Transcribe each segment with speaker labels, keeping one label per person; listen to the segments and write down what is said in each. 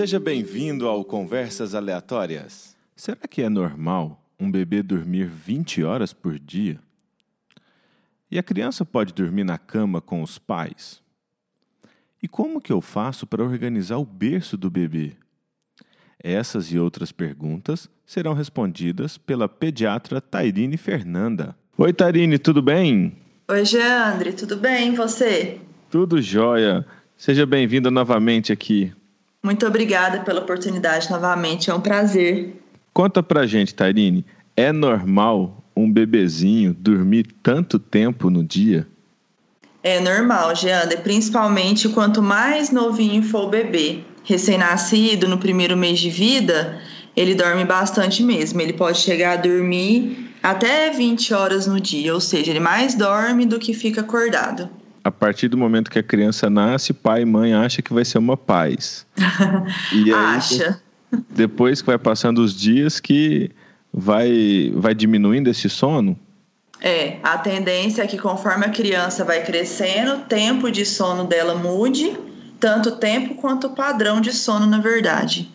Speaker 1: Seja bem-vindo ao Conversas Aleatórias. Será que é normal um bebê dormir 20 horas por dia? E a criança pode dormir na cama com os pais? E como que eu faço para organizar o berço do bebê? Essas e outras perguntas serão respondidas pela pediatra Tairine Fernanda. Oi, Tairine, tudo bem?
Speaker 2: Oi, Geandre, tudo bem? E você?
Speaker 1: Tudo jóia. Seja bem-vinda novamente aqui.
Speaker 2: Muito obrigada pela oportunidade novamente, é um prazer.
Speaker 1: Conta pra gente, Tairine, é normal um bebezinho dormir tanto tempo no dia?
Speaker 2: É normal, Geandre, principalmente quanto mais novinho for o bebê. Recém-nascido, no primeiro mês de vida, ele dorme bastante mesmo. Ele pode chegar a dormir até 20 horas no dia, ou seja, ele mais dorme do que fica acordado.
Speaker 1: A partir do momento que a criança nasce, pai e mãe acham que vai ser uma paz. e aí,
Speaker 2: Acha.
Speaker 1: Depois que vai passando os dias que vai, vai diminuindo esse sono?
Speaker 2: É, a tendência é que conforme a criança vai crescendo, o tempo de sono dela mude, tanto o tempo quanto o padrão de sono, na verdade.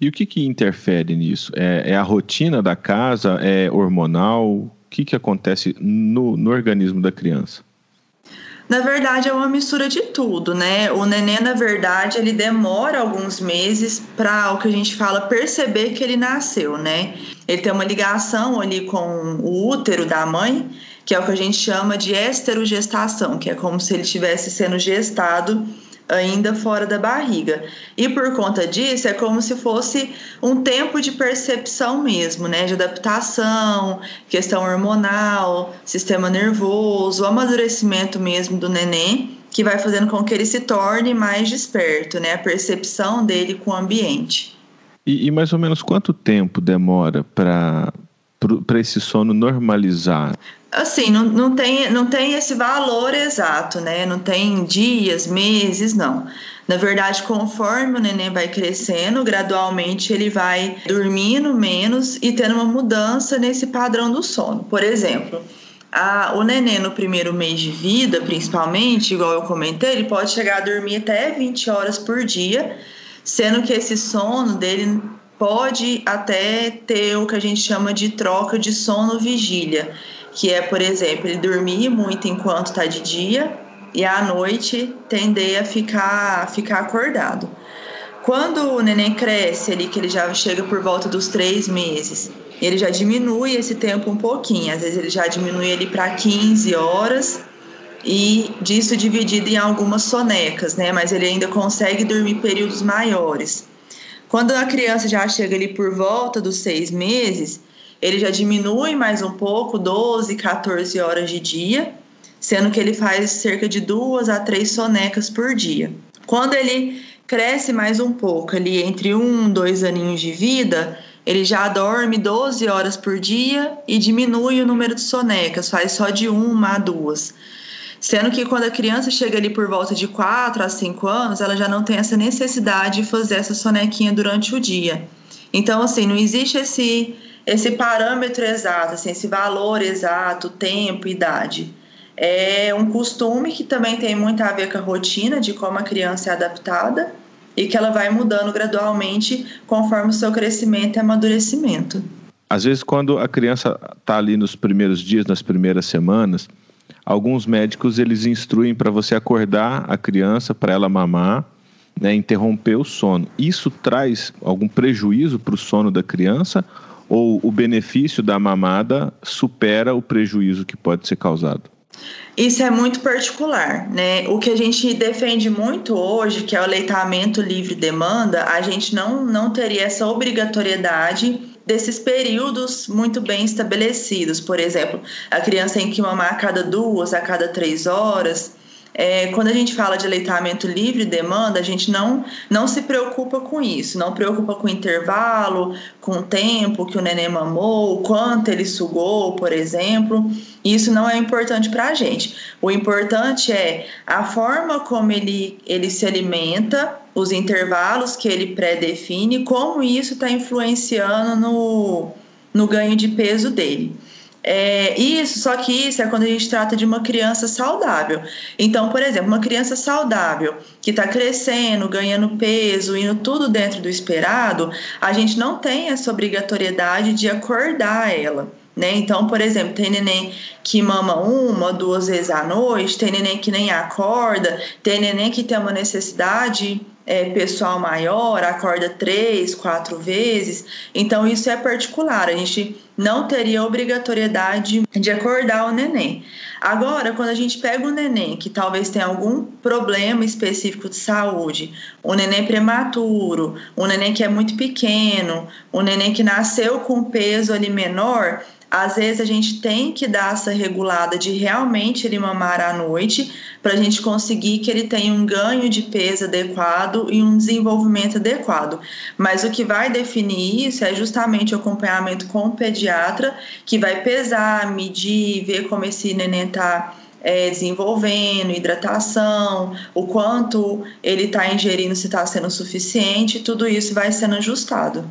Speaker 1: E o que, que interfere nisso? É, é a rotina da casa? É hormonal? O que, que acontece no, no organismo da criança?
Speaker 2: Na verdade, é uma mistura de tudo, né? O neném, na verdade, ele demora alguns meses para o que a gente fala perceber que ele nasceu, né? Ele tem uma ligação ali com o útero da mãe, que é o que a gente chama de esterogestação, que é como se ele estivesse sendo gestado ainda fora da barriga. E por conta disso, é como se fosse um tempo de percepção mesmo, né? De adaptação, questão hormonal, sistema nervoso, amadurecimento mesmo do neném, que vai fazendo com que ele se torne mais desperto, né? A percepção dele com o ambiente.
Speaker 1: E, e mais ou menos quanto tempo demora para esse sono normalizar?
Speaker 2: assim, não, não, tem, não tem esse valor exato, né? Não tem dias, meses, não. Na verdade, conforme o neném vai crescendo, gradualmente ele vai dormindo menos e tendo uma mudança nesse padrão do sono. Por exemplo, a, o neném no primeiro mês de vida, principalmente, igual eu comentei, ele pode chegar a dormir até 20 horas por dia, sendo que esse sono dele pode até ter o que a gente chama de troca de sono-vigília que é, por exemplo, ele dormir muito enquanto está de dia e à noite tender a ficar, ficar acordado. Quando o neném cresce ali, que ele já chega por volta dos três meses, ele já diminui esse tempo um pouquinho, às vezes ele já diminui ele para 15 horas e disso dividido em algumas sonecas, né? Mas ele ainda consegue dormir períodos maiores. Quando a criança já chega ali por volta dos seis meses, ele já diminui mais um pouco, 12, 14 horas de dia, sendo que ele faz cerca de duas a três sonecas por dia. Quando ele cresce mais um pouco, ali entre um, dois aninhos de vida, ele já dorme 12 horas por dia e diminui o número de sonecas, faz só de uma a duas. Sendo que quando a criança chega ali por volta de 4 a 5 anos, ela já não tem essa necessidade de fazer essa sonequinha durante o dia. Então, assim, não existe esse esse parâmetro exato, assim, esse valor exato, tempo, idade. É um costume que também tem muito a ver com a rotina de como a criança é adaptada e que ela vai mudando gradualmente conforme o seu crescimento e amadurecimento.
Speaker 1: Às vezes, quando a criança está ali nos primeiros dias, nas primeiras semanas, alguns médicos eles instruem para você acordar a criança para ela mamar, né, interromper o sono. Isso traz algum prejuízo para o sono da criança ou o benefício da mamada supera o prejuízo que pode ser causado?
Speaker 2: Isso é muito particular, né? O que a gente defende muito hoje, que é o leitamento livre demanda, a gente não, não teria essa obrigatoriedade desses períodos muito bem estabelecidos. Por exemplo, a criança tem que mamar a cada duas, a cada três horas. É, quando a gente fala de aleitamento livre demanda, a gente não, não se preocupa com isso, não preocupa com intervalo, com o tempo que o neném mamou, quanto ele sugou, por exemplo. Isso não é importante para a gente. O importante é a forma como ele, ele se alimenta, os intervalos que ele pré-define, como isso está influenciando no, no ganho de peso dele. É, isso, só que isso é quando a gente trata de uma criança saudável. Então, por exemplo, uma criança saudável que está crescendo, ganhando peso, indo tudo dentro do esperado, a gente não tem essa obrigatoriedade de acordar ela. Né? Então, por exemplo, tem neném que mama uma, duas vezes à noite, tem neném que nem acorda, tem neném que tem uma necessidade é, pessoal maior, acorda três, quatro vezes. Então, isso é particular. A gente não teria obrigatoriedade de acordar o neném. Agora, quando a gente pega o neném que talvez tenha algum problema específico de saúde, um neném prematuro, um neném que é muito pequeno, um neném que nasceu com peso ali menor, às vezes a gente tem que dar essa regulada de realmente ele mamar à noite para a gente conseguir que ele tenha um ganho de peso adequado e um desenvolvimento adequado. Mas o que vai definir isso é justamente o acompanhamento com o pediatra, que vai pesar, medir, ver como esse neném está é, desenvolvendo, hidratação, o quanto ele está ingerindo, se está sendo suficiente, tudo isso vai sendo ajustado.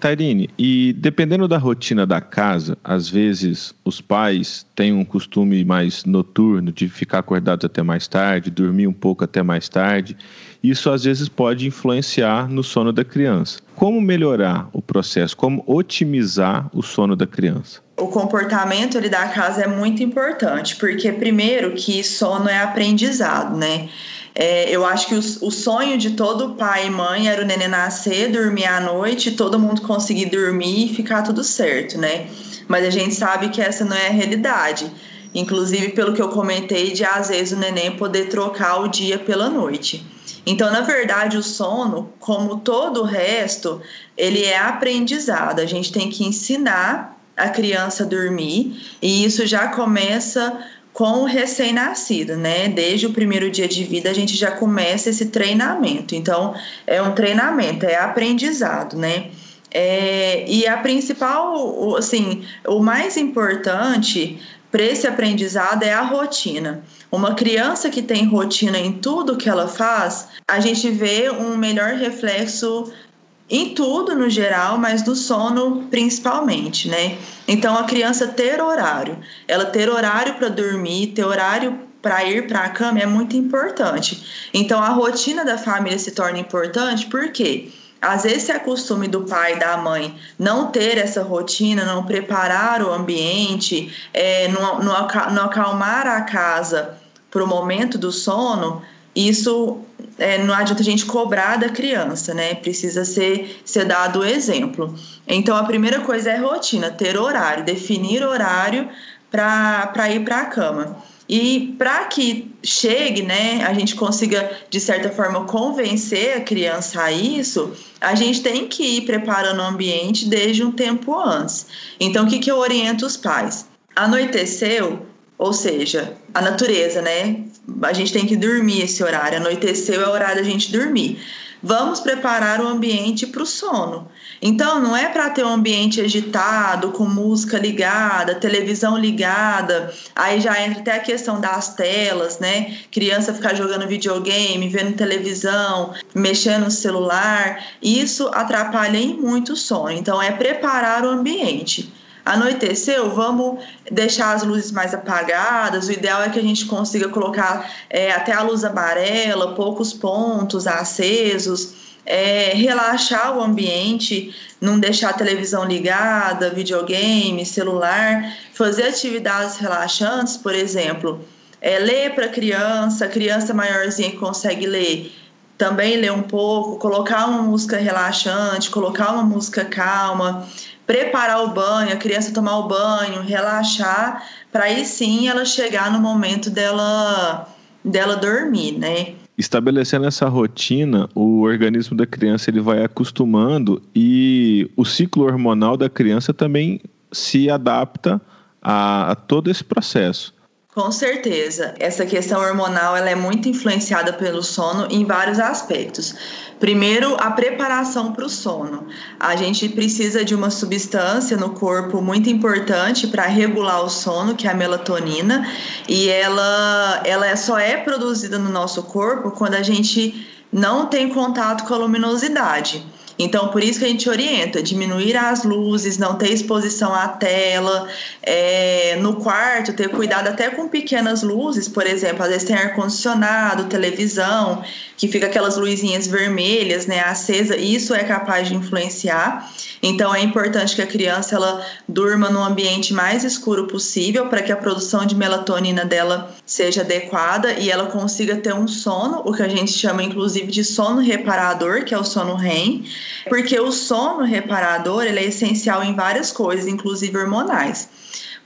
Speaker 1: Tairine, e dependendo da rotina da casa, às vezes os pais têm um costume mais noturno de ficar acordados até mais tarde, dormir um pouco até mais tarde. Isso às vezes pode influenciar no sono da criança. Como melhorar o processo? Como otimizar o sono da criança?
Speaker 2: O comportamento ali da casa é muito importante, porque primeiro que sono é aprendizado, né? É, eu acho que o, sonho de todo pai e mãe era o neném nascer, dormir à noite, todo mundo conseguir dormir e ficar tudo certo, né? Mas a gente sabe que essa não é a realidade. Inclusive, pelo que eu comentei, de às vezes o neném poder trocar o dia pela noite. Então, na verdade, o sono, como todo o resto, ele é aprendizado. A gente tem que ensinar a criança a dormir, e isso já começa com o recém-nascido, né? Desde o primeiro dia de vida a gente já começa esse treinamento. Então, é um treinamento, é aprendizado, né? É, e a principal, assim, o mais importante para esse aprendizado é a rotina. Uma criança que tem rotina em tudo que ela faz, a gente vê um melhor reflexo em tudo no geral, mas no sono principalmente, né? Então a criança ter horário, ela ter horário para dormir, ter horário para ir para a cama é muito importante. Então a rotina da família se torna importante porque às vezes é costume do pai e da mãe não ter essa rotina, não preparar o ambiente, é, não, não, acalmar a casa para o momento do sono, isso é, não adianta a gente cobrar da criança, né? Precisa ser, ser dado o exemplo. Então, a primeira coisa é rotina, ter horário, definir horário para ir para a cama. E para que chegue, né, a gente consiga, de certa forma, convencer a criança a isso, a gente tem que ir preparando o ambiente desde um tempo antes. Então, o que, que eu oriento os pais? Anoiteceu, ou seja, a natureza, né? A gente tem que dormir esse horário. Anoiteceu é o horário da gente dormir. Vamos preparar o ambiente para o sono. Então, não é para ter um ambiente agitado, com música ligada, televisão ligada. Aí já entra até a questão das telas, né? Criança ficar jogando videogame, vendo televisão, mexendo no celular. Isso atrapalha muito o sono. Então, é preparar o ambiente. Anoiteceu, vamos deixar as luzes mais apagadas. O ideal é que a gente consiga colocar é, até a luz amarela, poucos pontos acesos. É, relaxar o ambiente, não deixar a televisão ligada, videogame, celular, fazer atividades relaxantes, por exemplo, é, ler para criança, criança maiorzinha que consegue ler, também ler um pouco, colocar uma música relaxante, colocar uma música calma, preparar o banho, a criança tomar o banho, relaxar, para aí sim ela chegar no momento dela dela dormir, né?
Speaker 1: Estabelecendo essa rotina, o organismo da criança ele vai acostumando e o ciclo hormonal da criança também se adapta a, a todo esse processo.
Speaker 2: Com certeza. Essa questão hormonal ela é muito influenciada pelo sono em vários aspectos. Primeiro, a preparação para o sono. A gente precisa de uma substância no corpo muito importante para regular o sono, que é a melatonina, e ela, ela só é produzida no nosso corpo quando a gente não tem contato com a luminosidade. Então, por isso que a gente orienta, diminuir as luzes, não ter exposição à tela, é, no quarto, ter cuidado até com pequenas luzes, por exemplo, às vezes tem ar-condicionado, televisão, que fica aquelas luzinhas vermelhas, né, acesa, isso é capaz de influenciar. Então, é importante que a criança ela durma no ambiente mais escuro possível para que a produção de melatonina dela seja adequada e ela consiga ter um sono, o que a gente chama inclusive de sono reparador, que é o sono REM, porque o sono reparador ele é essencial em várias coisas, inclusive hormonais.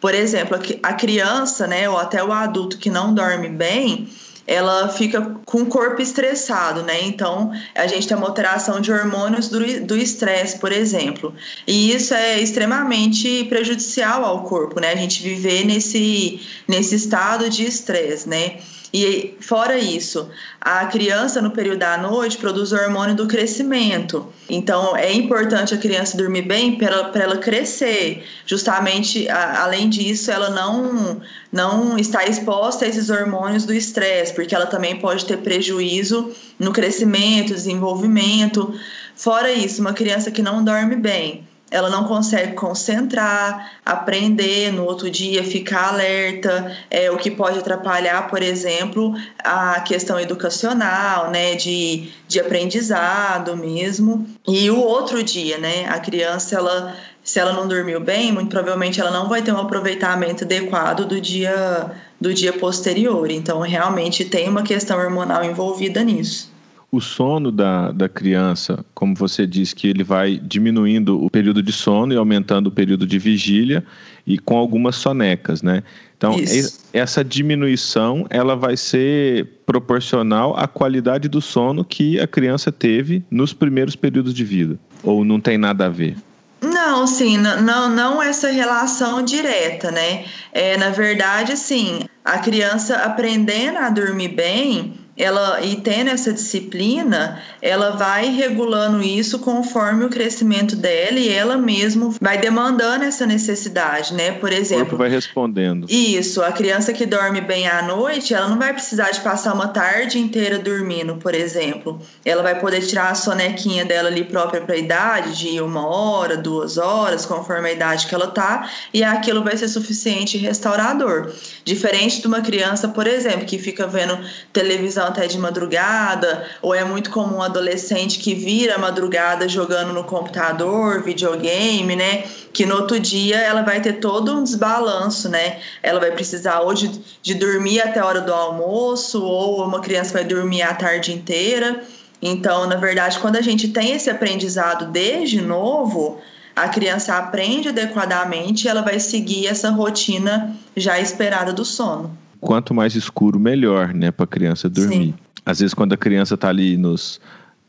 Speaker 2: Por exemplo, a criança, né, ou até o adulto que não dorme bem, ela fica com o corpo estressado, né? Então, a gente tem uma alteração de hormônios do estresse, por exemplo. E isso é extremamente prejudicial ao corpo, né? A gente viver nesse, nesse estado de estresse, né? E fora isso, a criança no período da noite produz o hormônio do crescimento. Então é importante a criança dormir bem para ela, crescer. Justamente, a, além disso, ela não não está exposta a esses hormônios do estresse, porque ela também pode ter prejuízo no crescimento, desenvolvimento. Fora isso, uma criança que não dorme bem, ela não consegue concentrar, aprender no outro dia, ficar alerta, é, o que pode atrapalhar, por exemplo, a questão educacional, né, de, de aprendizado mesmo. E o outro dia, né, a criança, ela, se ela não dormiu bem, muito provavelmente ela não vai ter um aproveitamento adequado do dia, do dia posterior. Então, realmente tem uma questão hormonal envolvida nisso
Speaker 1: o sono da, da criança, como você disse, que ele vai diminuindo o período de sono e aumentando o período de vigília e com algumas sonecas, né? Então, Isso. essa diminuição, ela vai ser proporcional à qualidade do sono que a criança teve nos primeiros períodos de vida, ou não tem nada a ver?
Speaker 2: Não, sim, não, não essa relação direta, né? É, na verdade, sim, a criança aprendendo a dormir bem, ela e tendo essa disciplina, ela vai regulando isso conforme o crescimento dela e ela mesmo vai demandando essa necessidade, né? Por exemplo, o
Speaker 1: corpo vai respondendo.
Speaker 2: Isso, a criança que dorme bem à noite, ela não vai precisar de passar uma tarde inteira dormindo, por exemplo. Ela vai poder tirar a sonequinha dela ali própria para a idade, de uma hora, duas horas, conforme a idade que ela tá, e aquilo vai ser suficiente restaurador. Diferente de uma criança, por exemplo, que fica vendo televisão até de madrugada, ou é muito comum um adolescente que vira madrugada jogando no computador, videogame, né? Que no outro dia ela vai ter todo um desbalanço, né? Ela vai precisar ou de, de dormir até a hora do almoço, ou uma criança vai dormir a tarde inteira. Então, na verdade, quando a gente tem esse aprendizado desde novo, a criança aprende adequadamente e ela vai seguir essa rotina já esperada do sono
Speaker 1: quanto mais escuro, melhor, né, para a criança dormir. Sim. Às vezes, quando a criança está ali nos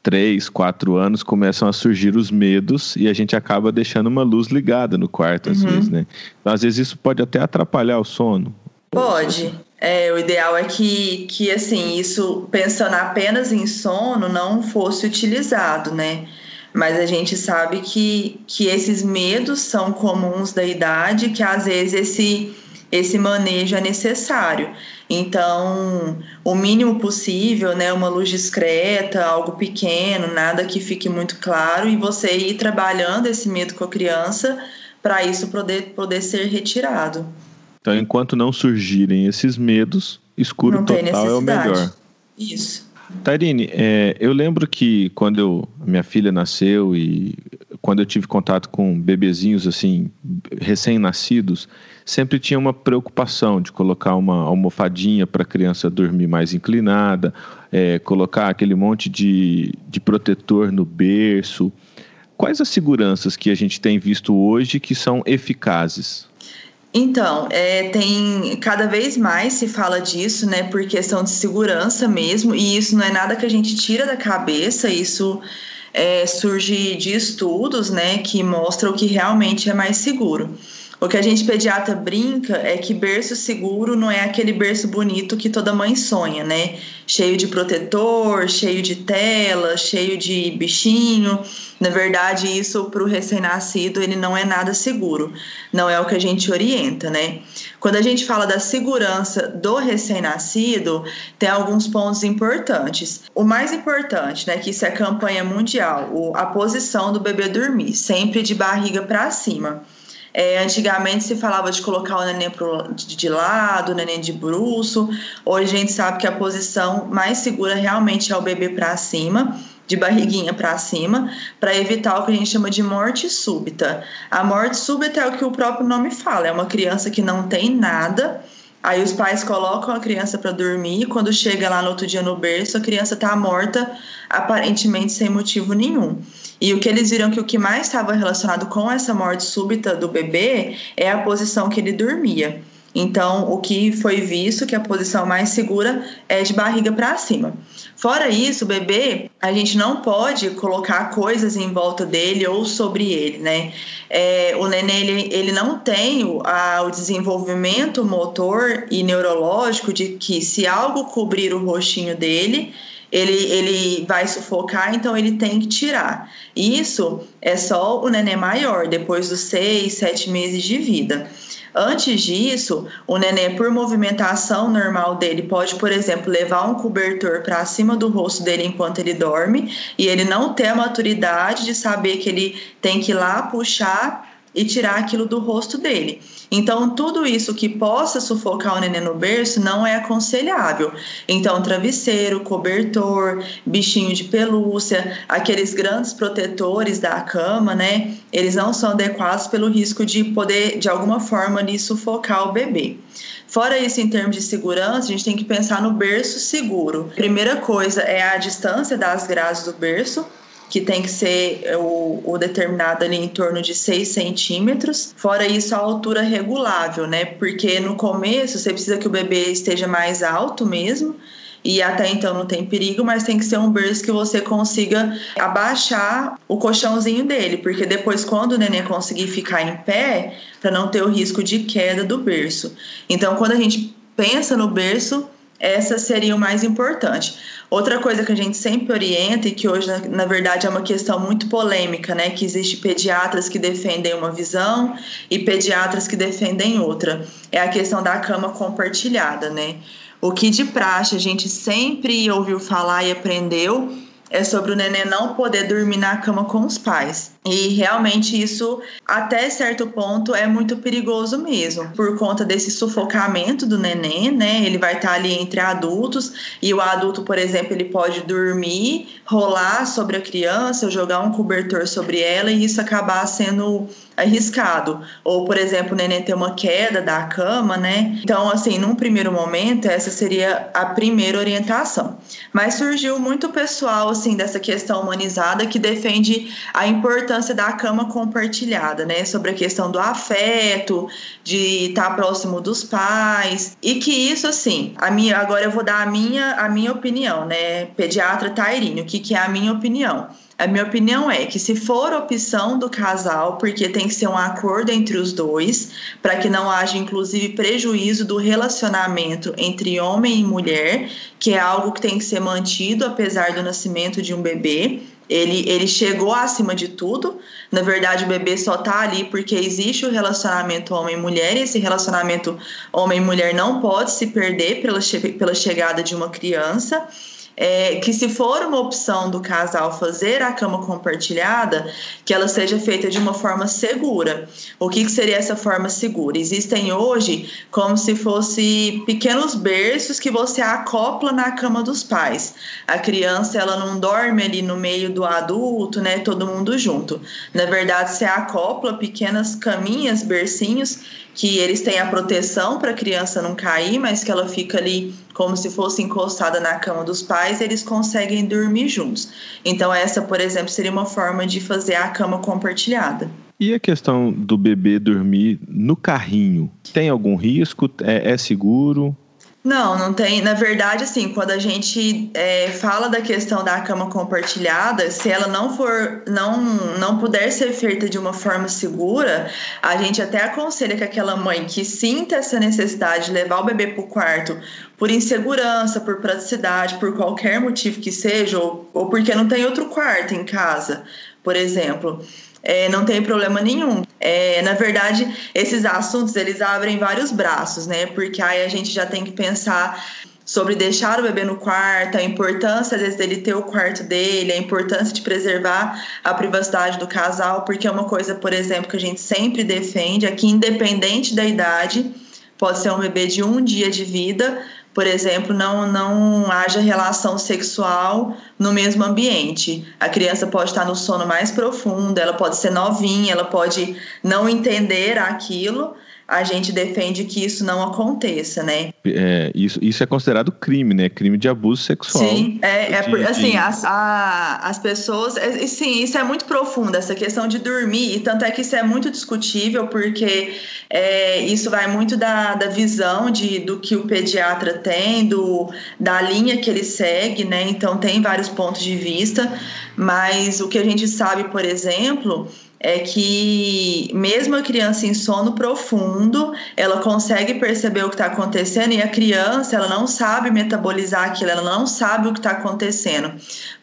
Speaker 1: três, quatro anos, começam a surgir os medos e a gente acaba deixando uma luz ligada no quarto, às uhum. vezes, né? Então, às vezes, isso pode até atrapalhar o sono.
Speaker 2: Pode. É, o ideal é que, que, assim, isso, pensando apenas em sono, não fosse utilizado, né? Mas a gente sabe que, que esses medos são comuns da idade, que às vezes esse esse manejo é necessário. Então, o mínimo possível, né, uma luz discreta, algo pequeno, nada que fique muito claro, e você ir trabalhando esse medo com a criança para isso poder, poder ser retirado.
Speaker 1: Então, enquanto não surgirem esses medos, escuro não total é o melhor.
Speaker 2: Isso.
Speaker 1: Tairine, é, eu lembro que quando eu, minha filha nasceu e quando eu tive contato com bebezinhos assim recém-nascidos, sempre tinha uma preocupação de colocar uma almofadinha para a criança dormir mais inclinada, é, colocar aquele monte de, de protetor no berço. Quais as seguranças que a gente tem visto hoje que são eficazes?
Speaker 2: Então, é, tem cada vez mais se fala disso, né, por questão de segurança mesmo, e isso não é nada que a gente tira da cabeça, isso é, surge de estudos, né, que mostram que realmente é mais seguro. O que a gente pediatra brinca é que berço seguro não é aquele berço bonito que toda mãe sonha, né? Cheio de protetor, cheio de tela, cheio de bichinho. Na verdade, isso para o recém-nascido ele não é nada seguro. Não é o que a gente orienta, né? Quando a gente fala da segurança do recém-nascido, tem alguns pontos importantes. O mais importante, né, que isso é campanha mundial, a posição do bebê dormir, sempre de barriga para cima. É, antigamente se falava de colocar o neném pro, de lado, o neném de bruço. Hoje a gente sabe que a posição mais segura realmente é o bebê para cima, de barriguinha para cima, para evitar o que a gente chama de morte súbita. A morte súbita é o que o próprio nome fala, é uma criança que não tem nada. Aí os pais colocam a criança para dormir, quando chega lá no outro dia no berço, a criança está morta, aparentemente sem motivo nenhum. E o que eles viram que o que mais estava relacionado com essa morte súbita do bebê é a posição que ele dormia. Então, o que foi visto que a posição mais segura é de barriga para cima. Fora isso, o bebê, a gente não pode colocar coisas em volta dele ou sobre ele, né? É, o neném, ele, ele não tem o, a, o desenvolvimento motor e neurológico de que se algo cobrir o rostinho dele, ele, ele vai sufocar, então ele tem que tirar. Isso é só o neném maior, depois dos seis, sete meses de vida. Antes disso, o neném, por movimentação normal dele, pode, por exemplo, levar um cobertor para cima do rosto dele enquanto ele dorme e ele não ter a maturidade de saber que ele tem que ir lá puxar e tirar aquilo do rosto dele. Então, tudo isso que possa sufocar o neném no berço não é aconselhável. Então, travesseiro, cobertor, bichinho de pelúcia, aqueles grandes protetores da cama, né? Eles não são adequados pelo risco de poder, de alguma forma, ali, sufocar o bebê. Fora isso, em termos de segurança, a gente tem que pensar no berço seguro. Primeira coisa é a distância das grades do berço, que tem que ser é, o, o determinado ali em torno de 6 centímetros. Fora isso, a altura regulável, né? Porque no começo você precisa que o bebê esteja mais alto mesmo e até então não tem perigo, mas tem que ser um berço que você consiga abaixar o colchãozinho dele, porque depois quando o neném conseguir ficar em pé, para não ter o risco de queda do berço. Então, quando a gente pensa no berço, essa seria o mais importante. Outra coisa que a gente sempre orienta e que hoje na, na, verdade é uma questão muito polêmica, né, que existe pediatras que defendem uma visão e pediatras que defendem outra, é a questão da cama compartilhada, né? O que de praxe a gente sempre ouviu falar e aprendeu é sobre o neném não poder dormir na cama com os pais. E realmente isso, até certo ponto, é muito perigoso mesmo, por conta desse sufocamento do neném, né? Ele vai estar ali entre adultos e o adulto, por exemplo, ele pode dormir, rolar sobre a criança, jogar um cobertor sobre ela e isso acabar sendo arriscado. Ou, por exemplo, o neném ter uma queda da cama, né? Então, assim, num primeiro momento, essa seria a primeira orientação. Mas surgiu muito pessoal, assim, dessa questão humanizada que defende a importância importância da cama compartilhada, né? Sobre a questão do afeto, de estar próximo dos pais. E que isso, assim, a minha, agora eu vou dar a minha, a minha opinião, né? Pediatra Tairine, o que, que é a minha opinião? A minha opinião é que se for opção do casal, porque tem que ser um acordo entre os dois, para que não haja inclusive prejuízo do relacionamento entre homem e mulher, que é algo que tem que ser mantido apesar do nascimento de um bebê. Ele, ele chegou acima de tudo. Na verdade, o bebê só tá ali porque existe o relacionamento homem-mulher e esse relacionamento homem-mulher não pode se perder pela, pela chegada de uma criança é, que se for uma opção do casal fazer a cama compartilhada, que ela seja feita de uma forma segura. O que, que seria essa forma segura? Existem hoje como se fosse pequenos berços que você acopla na cama dos pais. A criança ela não dorme ali no meio do adulto, né? Todo mundo junto. Na verdade, você acopla pequenas caminhas, bercinhos que eles têm a proteção para a criança não cair, mas que ela fica ali como se fosse encostada na cama dos pais, eles conseguem dormir juntos. Então, essa, por exemplo, seria uma forma de fazer a cama compartilhada.
Speaker 1: E a questão do bebê dormir no carrinho? Tem algum risco? É, é seguro?
Speaker 2: Não, não tem. Na verdade, assim, quando a gente é, fala da questão da cama compartilhada, se ela não for, não, não puder ser feita de uma forma segura, a gente até aconselha que aquela mãe que sinta essa necessidade de levar o bebê para o quarto por insegurança, por praticidade, por qualquer motivo que seja, ou, ou porque não tem outro quarto em casa, por exemplo é, não tem problema nenhum. É, na verdade, esses assuntos eles abrem vários braços, né? Porque aí a gente já tem que pensar sobre deixar o bebê no quarto, a importância às vezes dele ter o quarto dele, a importância de preservar a privacidade do casal, porque é uma coisa, por exemplo, que a gente sempre defende, é que independente da idade, pode ser um bebê de um dia de vida, por exemplo, não, não haja relação sexual no mesmo ambiente. A criança pode estar no sono mais profundo, ela pode ser novinha, ela pode não entender aquilo, a gente defende que isso não aconteça, né?
Speaker 1: É, isso, isso é considerado crime, né? Crime de abuso sexual.
Speaker 2: Sim, é, é de, assim, de... As, a, as pessoas. É, sim, isso é muito profundo, essa questão de dormir, e tanto é que isso é muito discutível, porque é, isso vai muito da, da visão de, do que o pediatra tem, do, da linha que ele segue, né? Então tem vários pontos de vista, mas o que a gente sabe, por exemplo é que mesmo a criança em sono profundo, ela consegue perceber o que está acontecendo e a criança ela não sabe metabolizar aquilo, ela não sabe o que está acontecendo.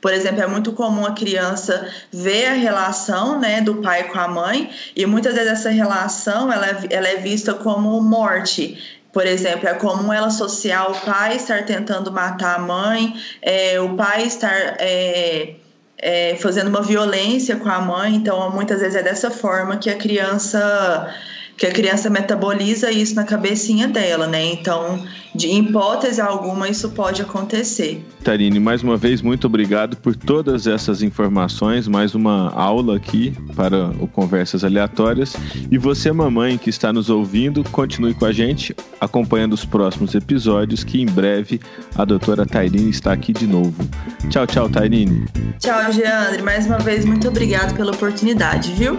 Speaker 2: Por exemplo, é muito comum a criança ver a relação né, do pai com a mãe e muitas vezes essa relação ela, é, ela é vista como morte. Por exemplo, é comum ela associar o pai estar tentando matar a mãe, é, o pai estar é, é, fazendo uma violência com a mãe, então muitas vezes é dessa forma que a criança que a criança metaboliza isso na cabecinha dela, né? Então, de hipótese alguma, isso pode acontecer.
Speaker 1: Tarine, mais uma vez, muito obrigado por todas essas informações, mais uma aula aqui para o Conversas Aleatórias. E você, mamãe, que está nos ouvindo, continue com a gente, acompanhando os próximos episódios, que em breve a doutora Tairine está aqui de novo. Tchau, tchau, Tairine.
Speaker 2: Tchau, Geandre. Mais uma vez, muito obrigado pela oportunidade, viu?